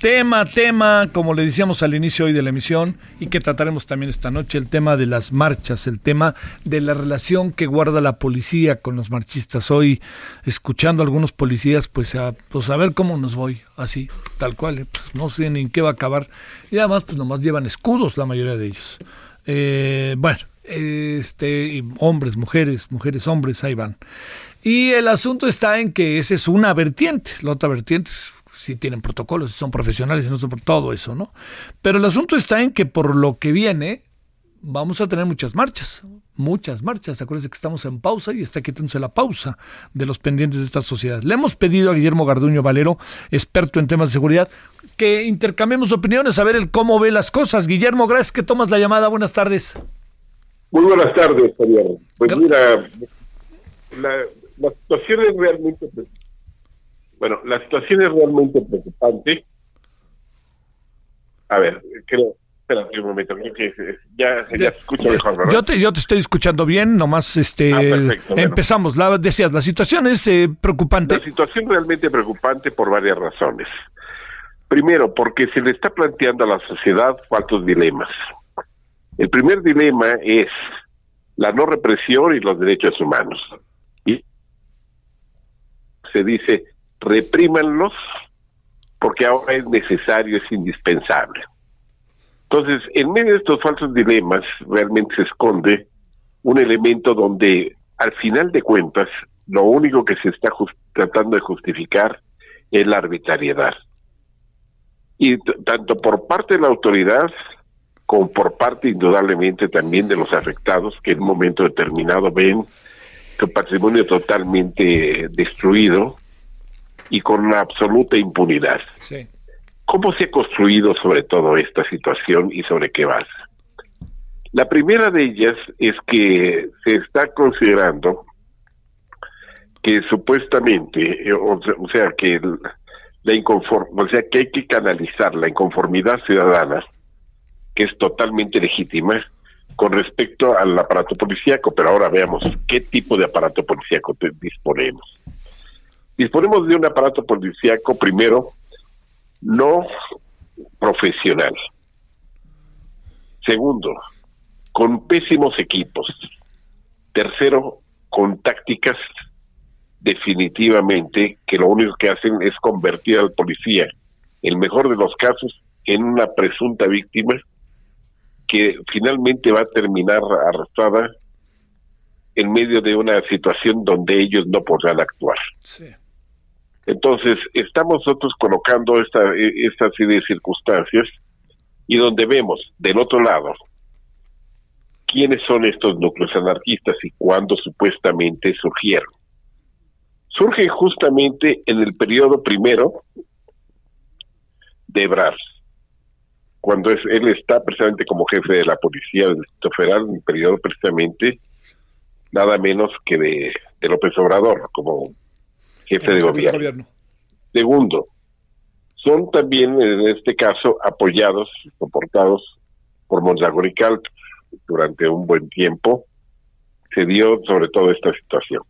Tema, tema, como le decíamos al inicio hoy de la emisión y que trataremos también esta noche, el tema de las marchas, el tema de la relación que guarda la policía con los marchistas. Hoy, escuchando a algunos policías, pues a, pues a ver cómo nos voy, así, tal cual, eh, pues no sé ni en qué va a acabar. Y además, pues nomás llevan escudos la mayoría de ellos. Eh, bueno, este, hombres, mujeres, mujeres, hombres, ahí van. Y el asunto está en que esa es una vertiente, la otra vertiente es si tienen protocolos, si son profesionales, si no son por todo eso, ¿no? Pero el asunto está en que por lo que viene, vamos a tener muchas marchas, muchas marchas. Acuérdense que estamos en pausa y está quitándose la pausa de los pendientes de esta sociedad. Le hemos pedido a Guillermo Garduño Valero, experto en temas de seguridad, que intercambiemos opiniones, a ver el cómo ve las cosas. Guillermo, gracias que tomas la llamada. Buenas tardes. Muy buenas tardes, Javier. Pues mira, la, la situación es realmente bueno, la situación es realmente preocupante. A ver, creo, un momento, creo que ya, ya se escucha mejor, ¿verdad? Yo te, yo te estoy escuchando bien, nomás este, Ah, perfecto, bueno. empezamos. La, decías, la situación es eh, preocupante. La situación realmente preocupante por varias razones. Primero, porque se le está planteando a la sociedad falsos dilemas. El primer dilema es la no represión y los derechos humanos. Y se dice, reprímanlos porque ahora es necesario, es indispensable. Entonces, en medio de estos falsos dilemas, realmente se esconde un elemento donde, al final de cuentas, lo único que se está tratando de justificar es la arbitrariedad. Y tanto por parte de la autoridad como por parte, indudablemente, también de los afectados que en un momento determinado ven su patrimonio totalmente destruido y con una absoluta impunidad. Sí. ¿Cómo se ha construido sobre todo esta situación y sobre qué basa? La primera de ellas es que se está considerando que supuestamente, eh, o sea, que el- la inconform, o sea, que hay que canalizar la inconformidad ciudadana, que es totalmente legítima, con respecto al aparato policíaco, pero ahora veamos qué tipo de aparato policíaco disponemos. Disponemos de un aparato policíaco, primero, no profesional. Segundo, con pésimos equipos. Tercero, con tácticas definitivamente que lo único que hacen es convertir al policía, el mejor de los casos, en una presunta víctima que finalmente va a terminar arrastrada en medio de una situación donde ellos no podrán actuar. Sí. Entonces, estamos nosotros colocando e- esta serie de circunstancias y donde vemos del otro lado quiénes son estos núcleos anarquistas y cuándo supuestamente surgieron. Surgen justamente en el periodo primero de Ebrard, cuando es, él está precisamente como jefe de la policía del Distrito Federal, en el periodo precisamente nada menos que de López Obrador, como jefe de gobierno. Segundo, son también en este caso apoyados, soportados por Mondragón y Calp. Durante un buen tiempo se dio sobre todo esta situación.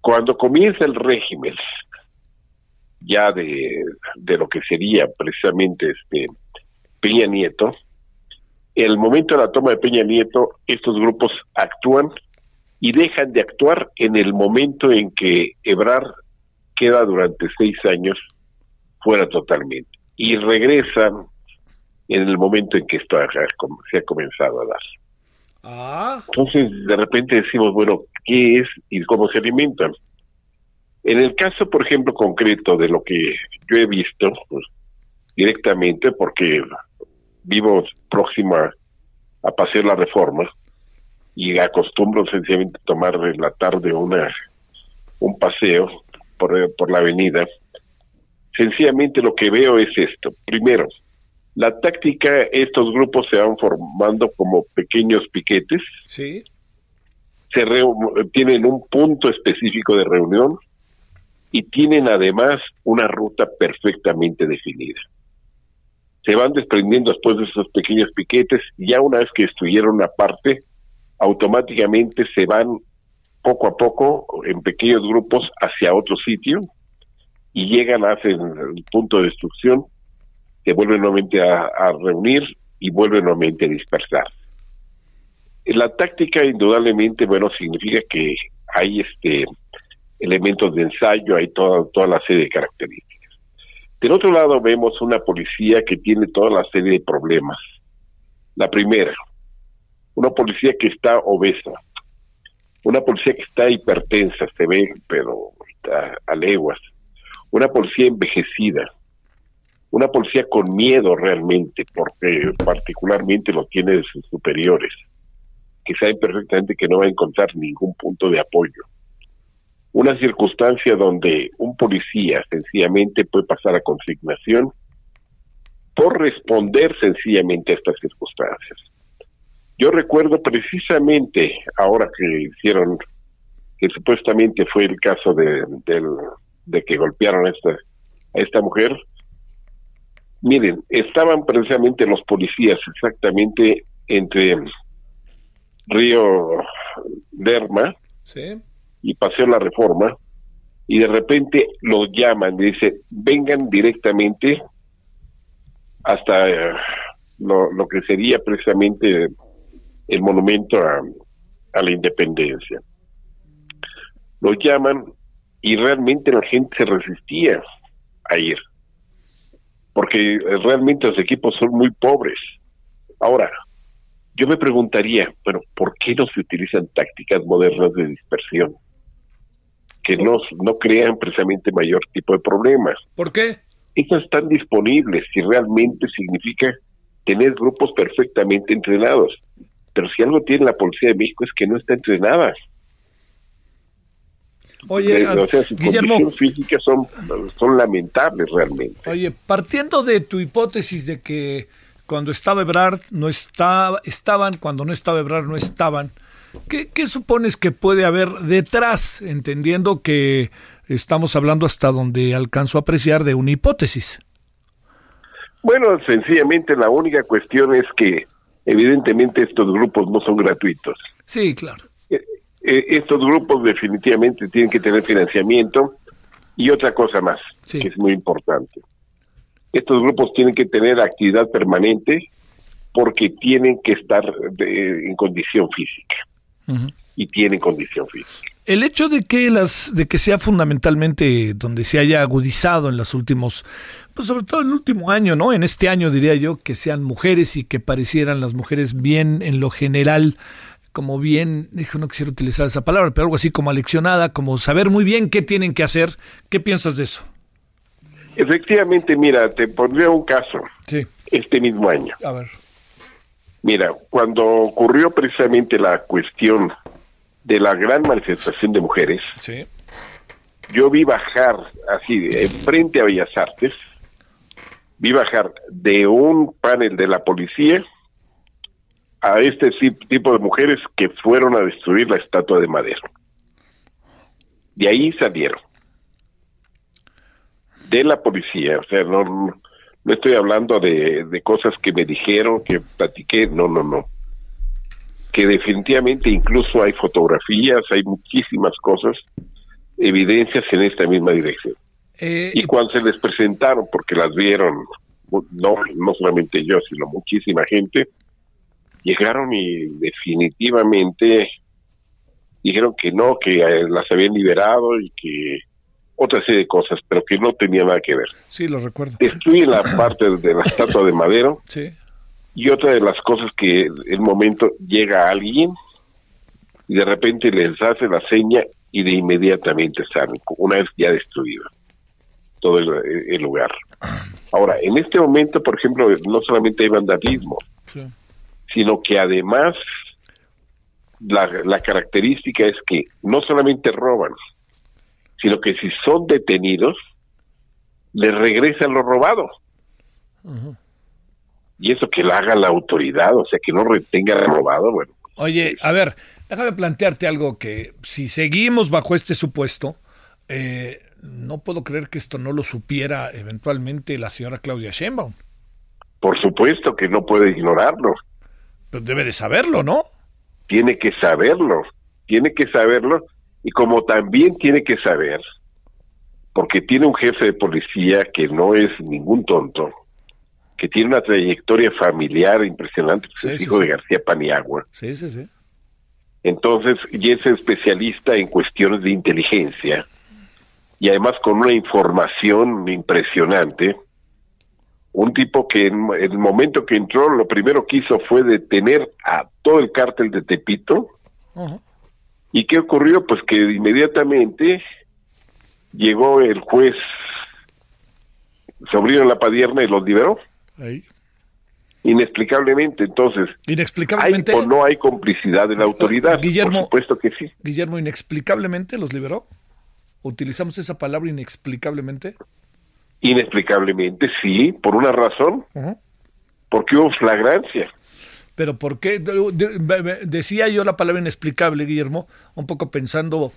Cuando comienza el régimen ya de, de lo que sería precisamente este Peña Nieto, el momento de la toma de Peña Nieto, estos grupos actúan y dejan de actuar en el momento en que Ebrard queda durante seis años fuera totalmente y regresan en el momento en que esto ha- se ha comenzado a dar. Ah, Entonces, de repente decimos, bueno, ¿qué es y cómo se alimentan? En el caso, por ejemplo, concreto de lo que yo he visto pues, directamente, porque vivo próximo a, Paseo La Reforma y acostumbro sencillamente tomar en la tarde una un paseo por, por la avenida, Sencillamente lo que veo es esto. Primero, la táctica, estos grupos se van formando como pequeños piquetes. Sí. Se tienen un punto específico de reunión y tienen además una ruta perfectamente definida. Se van desprendiendo después de esos pequeños piquetes y ya una vez que destruyeron una parte, automáticamente se van poco a poco en pequeños grupos hacia otro sitio y llegan, hacen el punto de destrucción, se vuelven nuevamente a, reunir y vuelven nuevamente a dispersar. La táctica indudablemente, bueno, significa que hay este elementos de ensayo, hay toda, toda la serie de características. Del otro lado vemos una policía que tiene toda la serie de problemas. La primera, una policía que está obesa, una policía que está hipertensa, se ve, pero está a leguas, una policía envejecida, una policía con miedo realmente, porque particularmente lo tiene de sus superiores, que saben perfectamente que no va a encontrar ningún punto de apoyo. Una circunstancia donde un policía sencillamente puede pasar a consignación por responder sencillamente a estas circunstancias. Yo recuerdo precisamente ahora que hicieron, que supuestamente fue el caso de, de que golpearon a esta, a esta mujer, miren, estaban precisamente los policías exactamente entre Río Derma y Paseo La Reforma, y de repente los llaman y dicen, vengan directamente hasta eh, lo, lo, que sería precisamente el monumento a, a la independencia. Los llaman y realmente la gente se resistía a ir, porque realmente los equipos son muy pobres. Ahora, yo me preguntaría, bueno, ¿por qué no se utilizan tácticas modernas de dispersión? Que no, no crean precisamente mayor tipo de problemas. ¿Por qué? Esas están disponibles y realmente significa tener grupos perfectamente entrenados. Pero si algo tiene la Policía de México es que no está entrenada. Oye, o sea, Guillermo, físicas son, son lamentables realmente. Oye, partiendo de tu hipótesis de que cuando estaba Ebrard no estaba, estaban, cuando no estaba Ebrard no estaban, ¿qué, ¿qué supones que puede haber detrás, entendiendo que estamos hablando hasta donde alcanzo a apreciar de una hipótesis? Bueno, sencillamente la única cuestión es que evidentemente estos grupos no son gratuitos. Sí, claro. Eh, estos grupos definitivamente tienen que tener financiamiento y otra cosa más, que es muy importante. Estos grupos tienen que tener actividad permanente porque tienen que estar en condición física. Y tienen condición física. El hecho de que las de que sea fundamentalmente donde se haya agudizado en los últimos pues sobre todo en el último año, ¿no? En este año diría yo que sean mujeres y que parecieran las mujeres bien en lo general como bien, no quisiera utilizar esa palabra, pero algo así como aleccionada, como saber muy bien qué tienen que hacer. ¿Qué piensas de eso? Efectivamente, mira, te pondría un caso. Sí. Este mismo año. A ver. Mira, cuando ocurrió precisamente la cuestión de la gran manifestación de mujeres, sí. yo vi bajar así, frente a Bellas Artes, vi bajar de un panel de la policía a este tipo de mujeres que fueron a destruir la estatua de madera. De ahí salieron. De la policía, o sea, no, no estoy hablando de, de cosas que me dijeron, que platiqué, no, no, no. Que definitivamente incluso hay fotografías, hay muchísimas cosas, evidencias en esta misma dirección. Eh, y cuando se les presentaron, porque las vieron, no, no solamente yo, sino muchísima gente, llegaron y definitivamente dijeron que no, que eh, las habían liberado y que otra serie de cosas, pero que no tenía nada que ver. Sí, lo recuerdo. Destruyen la parte de la estatua de madero. Sí. Y otra de las cosas que el momento llega alguien y de repente les hace la seña y de inmediatamente salen, una vez ya destruido todo el, lugar. Ahora, en este momento, por ejemplo, no solamente hay vandalismo, sí sino que además la, característica es que no solamente roban, sino que si son detenidos, le regresan lo robado. Y eso que lo haga la autoridad, o sea, que no retenga robado, bueno. Oye, a ver, déjame plantearte algo que si seguimos bajo este supuesto, eh, no puedo creer que esto no lo supiera eventualmente la señora Claudia Sheinbaum. Por supuesto que no puede ignorarlo. Pero debe de saberlo, ¿no? Tiene que saberlo, tiene que saberlo y como también tiene que saber, porque tiene un jefe de policía que no es ningún tonto, que tiene una trayectoria familiar impresionante, pues es hijo de García Paniagua. Sí, sí, sí. Entonces, y es especialista en cuestiones de inteligencia y además con una información impresionante. Un tipo que en el momento que entró, lo primero que hizo fue detener a todo el cártel de Tepito. ¿Y qué ocurrió? Pues que inmediatamente llegó el juez Sobrino La Padierna y los liberó. Inexplicablemente, entonces. Inexplicablemente. ¿hay o no hay complicidad de la autoridad? Guillermo, Por supuesto que sí. Guillermo, inexplicablemente los liberó. ¿Utilizamos esa palabra inexplicablemente? Inexplicablemente, sí, por una razón. Porque hubo flagrancia. Pero ¿por qué? Decía yo la palabra inexplicable, Guillermo, un poco pensando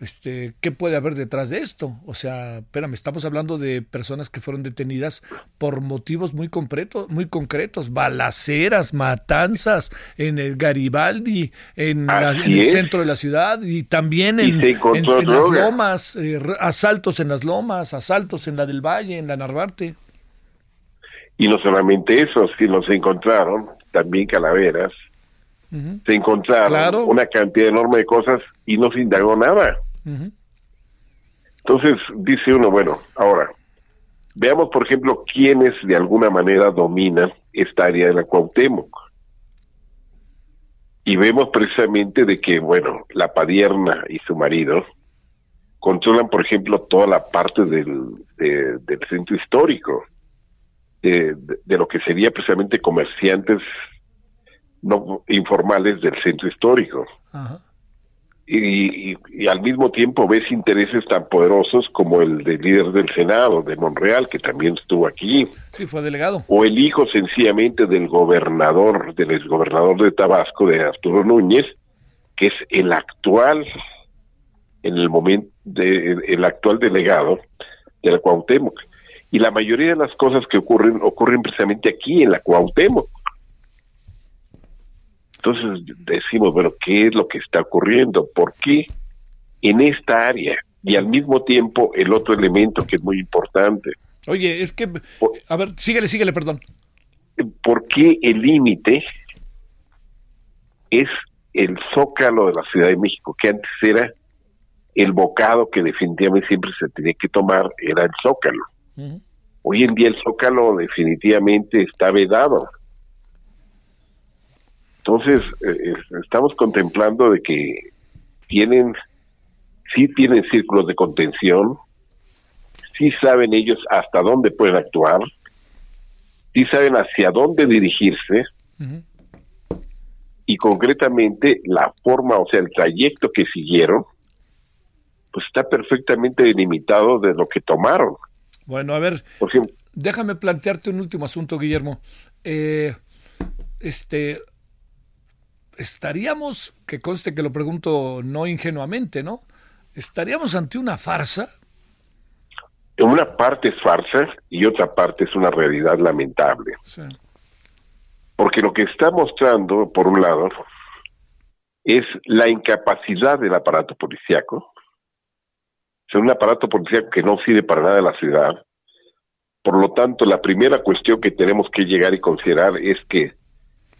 este, ¿qué puede haber detrás de esto? O sea, espérame, estamos hablando de personas que fueron detenidas por motivos muy concretos, muy concretos, balaceras, matanzas en el Garibaldi, en, el centro de la ciudad y también en, las lomas, eh, asaltos en las lomas, asaltos en la del Valle, en la Narvarte. Y no solamente eso, sino se encontraron también calaveras, se encontraron una cantidad enorme de cosas y no se indagó nada. Entonces dice uno, bueno, ahora, veamos por ejemplo quiénes de alguna manera dominan esta área de la Cuauhtémoc. Y vemos precisamente de que, bueno, la Padierna y su marido controlan, por ejemplo, toda la parte del, centro histórico, de, de, lo que sería precisamente comerciantes no informales del centro histórico. Ajá y, al mismo tiempo ves intereses tan poderosos como el del líder del Senado, de Monreal, que también estuvo aquí. Sí, fue delegado. O el hijo sencillamente del gobernador, del exgobernador de Tabasco, de Arturo Núñez, que es el actual, en el momento, de, el actual delegado de la Cuauhtémoc. Y la mayoría de las cosas que ocurren, ocurren precisamente aquí, en la Cuauhtémoc. Entonces decimos, bueno, ¿qué es lo que está ocurriendo? ¿Por qué en esta área? Y al mismo tiempo el otro elemento que es muy importante. Oye, es que, a ver, síguele, síguele, perdón. ¿Por qué el límite es el zócalo de la Ciudad de México, que antes era el bocado que definitivamente siempre se tenía que tomar, era el zócalo. Hoy en día el zócalo definitivamente está vedado. Entonces, eh, estamos contemplando de que tienen, sí tienen círculos de contención, sí saben ellos hasta dónde pueden actuar, sí saben hacia dónde dirigirse, y concretamente la forma, o sea, el trayecto que siguieron, pues está perfectamente delimitado de lo que tomaron. Bueno, a ver, déjame plantearte un último asunto, Guillermo. Eh, este, estaríamos, que conste que lo pregunto no ingenuamente, ¿no? ¿Estaríamos ante una farsa? Una parte es farsa y otra parte es una realidad lamentable. Porque lo que está mostrando, por un lado, es la incapacidad del aparato policíaco. Es un aparato policíaco que no sirve para nada en la ciudad. Por lo tanto, la primera cuestión que tenemos que llegar y considerar es que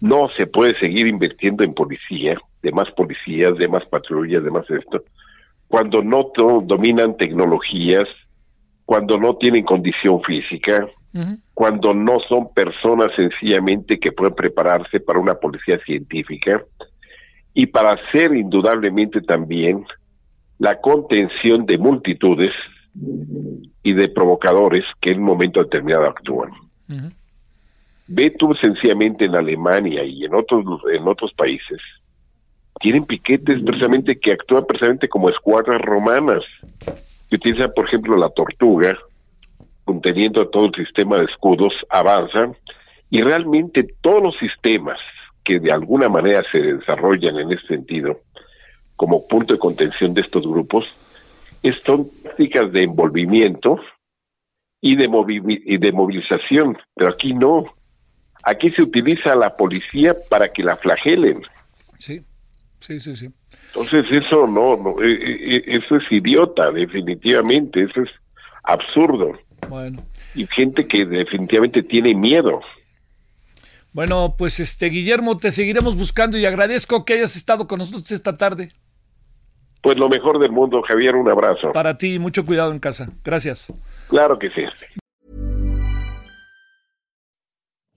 no se puede seguir invirtiendo en policía, de más policías, de más patrullas, de más esto, cuando no dominan tecnologías, cuando no tienen condición física, cuando no son personas sencillamente que pueden prepararse para una policía científica y para hacer indudablemente también la contención de multitudes y de provocadores que en un momento determinado actúan. Ve tú sencillamente en Alemania y en otros, en otros países, tienen piquetes precisamente que actúan precisamente como escuadras romanas, que utilizan, por ejemplo, la tortuga conteniendo todo el sistema de escudos avanza y realmente todos los sistemas que de alguna manera se desarrollan en ese sentido como punto de contención de estos grupos son tácticas de envolvimiento y de, y de movilización, pero aquí no. Aquí se utiliza a la policía para que la flagelen. Sí, sí, sí, sí. Entonces eso no, no e, e, e, eso es idiota, definitivamente, eso es absurdo. Bueno. Y gente que definitivamente tiene miedo. Bueno, pues este Guillermo, te seguiremos buscando y agradezco que hayas estado con nosotros esta tarde. Pues lo mejor del mundo, Javier, un abrazo. Para ti, mucho cuidado en casa. Gracias. Claro que sí.